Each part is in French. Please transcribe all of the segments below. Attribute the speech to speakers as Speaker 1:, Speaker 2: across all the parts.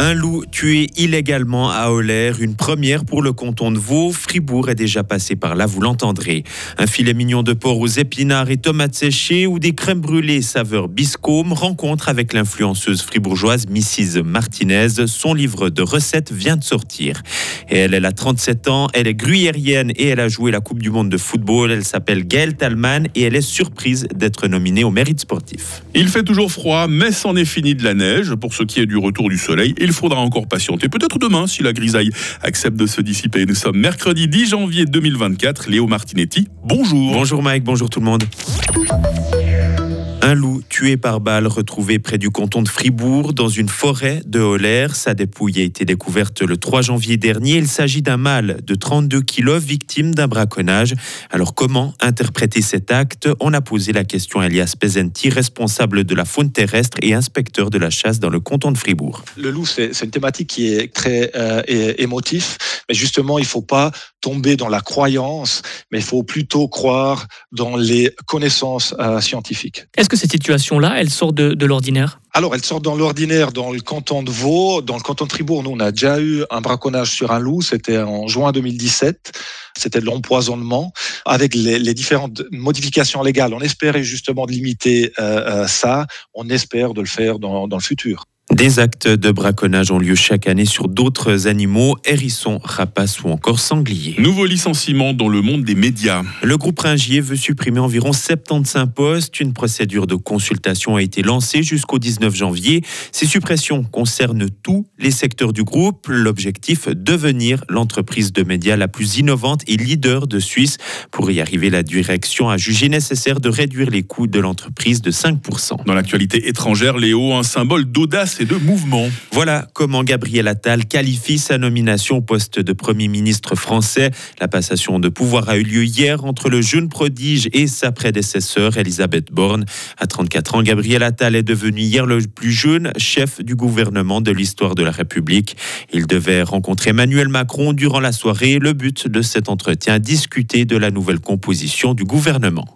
Speaker 1: Un loup tué illégalement à Olaire, une première pour le canton de Vaud. Fribourg est déjà passé par là, vous l'entendrez. Un filet mignon de porc aux épinards et tomates séchées ou des crèmes brûlées saveur biscombe. Rencontre avec l'influenceuse fribourgeoise Mrs. Martinez. Son livre de recettes vient de sortir. Et elle, elle a 37 ans, elle est gruyérienne et elle a joué la Coupe du Monde de football. Elle s'appelle Gaëlle Talman et elle est surprise d'être nominée au mérite sportif.
Speaker 2: Il fait toujours froid, mais c'en est fini de la neige. Pour ce qui est du retour du soleil, il faudra encore patienter. Peut-être demain, si la grisaille accepte de se dissiper. Nous sommes mercredi 10 janvier 2024. Léo Martinetti, bonjour.
Speaker 1: Bonjour Mike, bonjour tout le monde. Un loup tué par balle retrouvé près du canton de Fribourg dans une forêt de Holler. Sa dépouille a été découverte le 3 janvier dernier. Il s'agit d'un mâle de 32 kilos victime d'un braconnage. Alors comment interpréter cet acte? On a posé la question à Elias Pezenti, responsable de la faune terrestre et inspecteur de la chasse dans le canton de Fribourg.
Speaker 3: Le loup, c'est une thématique qui est très euh, émotif, mais justement, il ne faut pas tomber dans la croyance, mais il faut plutôt croire dans les connaissances euh, scientifiques.
Speaker 4: Est-ce que cette situation-là, elle sort de, l'ordinaire?
Speaker 3: Alors, elle sort dans l'ordinaire dans le canton de Vaud. Dans le canton de Fribourg, nous, on a déjà eu un braconnage sur un loup. C'était en juin 2017. C'était de l'empoisonnement. Avec les, différentes modifications légales, on espérait justement de limiter euh, euh, ça. On espère de le faire dans le futur.
Speaker 1: Des actes de braconnage ont lieu chaque année sur d'autres animaux, hérissons, rapaces ou encore sangliers.
Speaker 2: Nouveau licenciement dans le monde des médias.
Speaker 1: Le groupe Ringier veut supprimer environ 75 postes. Une procédure de consultation a été lancée jusqu'au 19 janvier. Ces suppressions concernent tous les secteurs du groupe. L'objectif, devenir l'entreprise de médias la plus innovante et leader de Suisse. Pour y arriver, la direction a jugé nécessaire de réduire les coûts de l'entreprise de 5%.
Speaker 2: Dans l'actualité étrangère, Léo, un symbole d'audace et de mouvement.
Speaker 1: Voilà comment Gabriel Attal qualifie sa nomination au poste de Premier ministre français. La passation de pouvoir a eu lieu hier entre le jeune prodige et sa prédécesseur Elisabeth Borne. À 34 ans, Gabriel Attal est devenu hier le plus jeune chef du gouvernement de l'histoire de la République. Il devait rencontrer Emmanuel Macron durant la soirée. Le but de cet entretien, discuter de la nouvelle composition du gouvernement.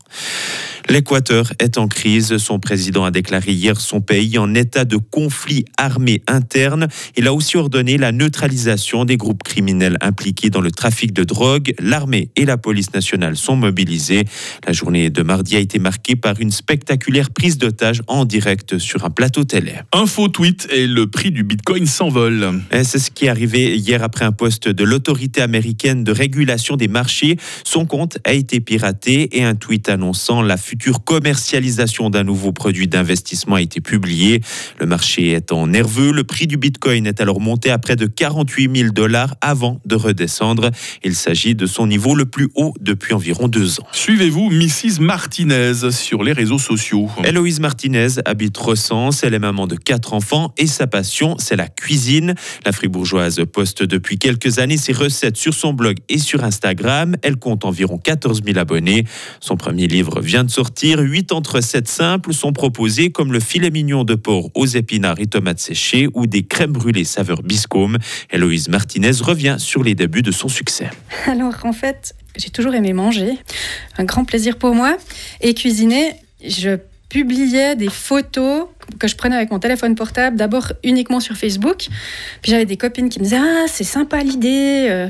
Speaker 1: L'Équateur est en crise. Son président a déclaré hier son pays en état de conflit armé interne. Il a aussi ordonné la neutralisation des groupes criminels impliqués dans le trafic de drogue. L'armée et la police nationale sont mobilisées. La journée de mardi a été marquée par une spectaculaire prise d'otage en direct sur un plateau télé.
Speaker 2: Un faux tweet et le prix du bitcoin s'envole.
Speaker 1: C'est ce qui est arrivé hier après un poste de l'autorité américaine de régulation des marchés. Son compte a été piraté et un tweet annonçant la future commercialisation d'un nouveau produit d'investissement a été publié. Le marché étant nerveux, le prix du Bitcoin est alors monté à près de 48 000 dollars avant de redescendre. Il s'agit de son niveau le plus haut depuis environ deux ans.
Speaker 2: Suivez-vous Mrs. Martinez sur les réseaux sociaux.
Speaker 1: Héloïse Martinez habite Ressens, elle est maman de quatre enfants et sa passion, c'est la cuisine. La fribourgeoise poste depuis quelques années ses recettes sur son blog et sur Instagram. Elle compte environ 14 000 abonnés. Son premier livre vient de sortir. Huit entre sept simples sont proposés comme le filet mignon de porc aux épinards et tomates séchées ou des crèmes brûlées saveur biscombe. Héloïse Martinez revient sur les débuts de son succès.
Speaker 5: Alors en fait, j'ai toujours aimé manger, un grand plaisir pour moi, et cuisiner. Je publiais des photos que je prenais avec mon téléphone portable, d'abord uniquement sur Facebook. Puis j'avais des copines qui me disaient Ah, c'est sympa l'idée, euh,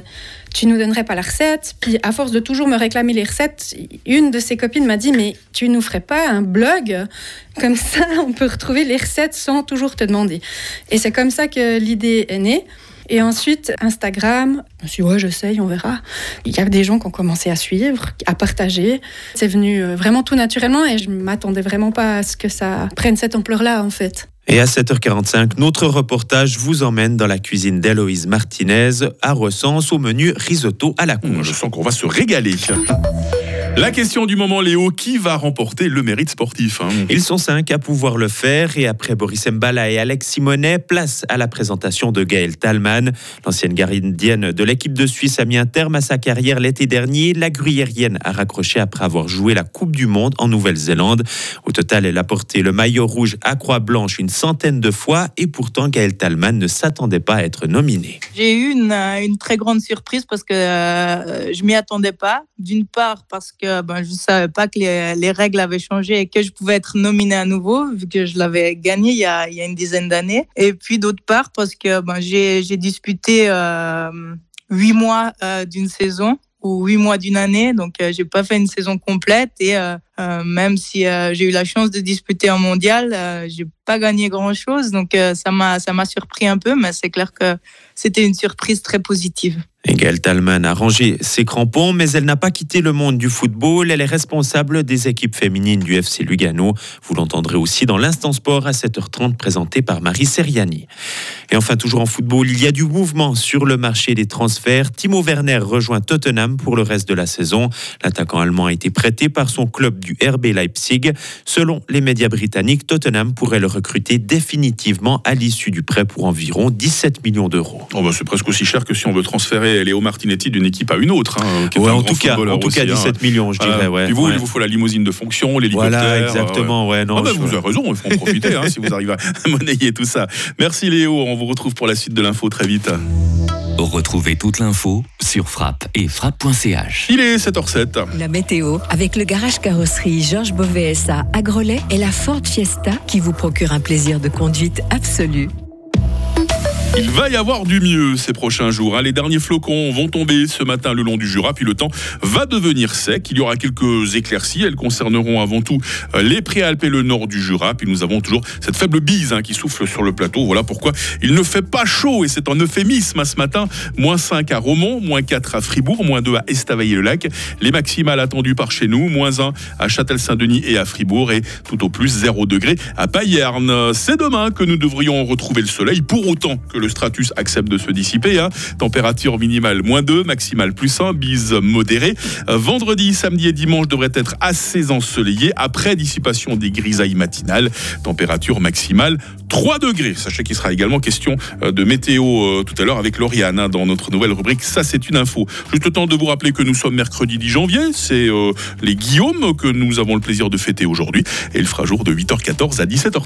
Speaker 5: tu nous donnerais pas la recette. Puis à force de toujours me réclamer les recettes, une de ces copines m'a dit Mais tu nous ferais pas un blog? Comme ça, on peut retrouver les recettes sans toujours te demander. Et c'est comme ça que l'idée est née. Et ensuite, Instagram, je me suis dit, ouais, j'essaye, on verra. Il y a des gens qui ont commencé à suivre, à partager. C'est venu vraiment tout naturellement et je ne m'attendais vraiment pas à ce que ça prenne cette ampleur-là, en fait.
Speaker 1: Et à 7h45, notre reportage vous emmène dans la cuisine d'Héloïse Martinez à Recense au menu risotto à la conge.
Speaker 2: Je sens qu'on va se régaler. La question du moment, Léo, qui va remporter le mérite sportif hein?
Speaker 1: Ils sont cinq à pouvoir le faire et après Boris Mbala et Alex Simonet, place à la présentation de Gaël Talman. L'ancienne gardienne de l'équipe de Suisse a mis un terme à sa carrière l'été dernier. La gruyérienne a raccroché après avoir joué la Coupe du Monde en Nouvelle-Zélande. Au total, elle a porté le maillot rouge à Croix-Blanche une centaine de fois et pourtant Gaël Talman ne s'attendait pas à être nominé.
Speaker 6: J'ai eu une, une, très grande surprise parce que euh, je m'y attendais pas. D'une part parce que ben, je ne savais pas que les, les, règles avaient changé et que je pouvais être nominé à nouveau vu que je l'avais gagné il y, a, il y, a, une dizaine d'années. Et puis d'autre part parce que ben, j'ai disputé euh, huit mois euh, d'une saison ou huit mois d'une année. Donc, euh, j'ai pas fait une saison complète et euh, même si j'ai eu la chance de disputer un mondial, j'ai pas gagné grand chose. Donc, ça m'a ça m'a surpris un peu, mais c'est clair que c'était une surprise très positive.
Speaker 1: Gaëlle Talman a rangé ses crampons, mais elle n'a pas quitté le monde du football. Elle est responsable des équipes féminines du FC Lugano. Vous l'entendrez aussi dans l'instant sport à 7h30 présenté par Marie Seriani. Et enfin, toujours en football, il y a du mouvement sur le marché des transferts. Timo Werner rejoint Tottenham pour le reste de la saison. L'attaquant allemand a été prêté par son club du RB Leipzig. Selon les médias britanniques, Tottenham pourrait le recruter définitivement à l'issue du prêt pour environ 17 millions d'euros.
Speaker 2: Oh bah c'est presque aussi cher que si on veut transférer Léo Martinetti d'une équipe à une autre.
Speaker 1: Hein, en, tout cas, en tout cas, 17 hein. millions, je dirais. Ouais,
Speaker 2: vous, il vous faut la limousine de fonction, l'hélicoptère.
Speaker 1: Voilà, exactement. Ouais, non,
Speaker 2: ah bah, Vous avez raison, il faut en profiter hein, si vous arrivez à monnayer tout ça. Merci Léo, on vous retrouve pour la suite de l'info très vite.
Speaker 7: Retrouvez toute l'info sur frappe et frappe.ch.
Speaker 2: Il est 7h07.
Speaker 8: La météo avec le garage carrosserie Georges Beauvais à Grelais et la Ford Fiesta qui vous procure un plaisir de conduite absolu.
Speaker 2: Il va y avoir du mieux ces prochains jours. Hein. Les derniers flocons vont tomber ce matin le long du Jura, puis le temps va devenir sec. Il y aura quelques éclaircies. Elles concerneront avant tout euh, les Préalpes et le nord du Jura. Puis nous avons toujours cette faible bise hein, qui souffle sur le plateau. Voilà pourquoi il ne fait pas chaud et c'est un euphémisme ce matin. Moins 5 à Romont, moins 4 à Fribourg, moins 2 à Estavayer-le-Lac. Les maximales attendues par chez nous, moins 1 à Châtel-Saint-Denis et à Fribourg et tout au plus 0 degré à Payerne. C'est demain que nous devrions retrouver le soleil pour autant que le stratus accepte de se dissiper. Hein. Température minimale moins 2, maximale plus 1, bise modérée. Euh, vendredi, samedi et dimanche devraient être assez ensoleillés après dissipation des grisailles matinales. Température maximale 3 degrés. Sachez qu'il sera également question euh, de météo euh, tout à l'heure avec Lauriane hein, dans notre nouvelle rubrique. Ça, c'est une info. Juste le temps de vous rappeler que nous sommes mercredi 10 janvier. C'est les Guillaume que nous avons le plaisir de fêter aujourd'hui. Et il fera jour de 8h14 à 17h30.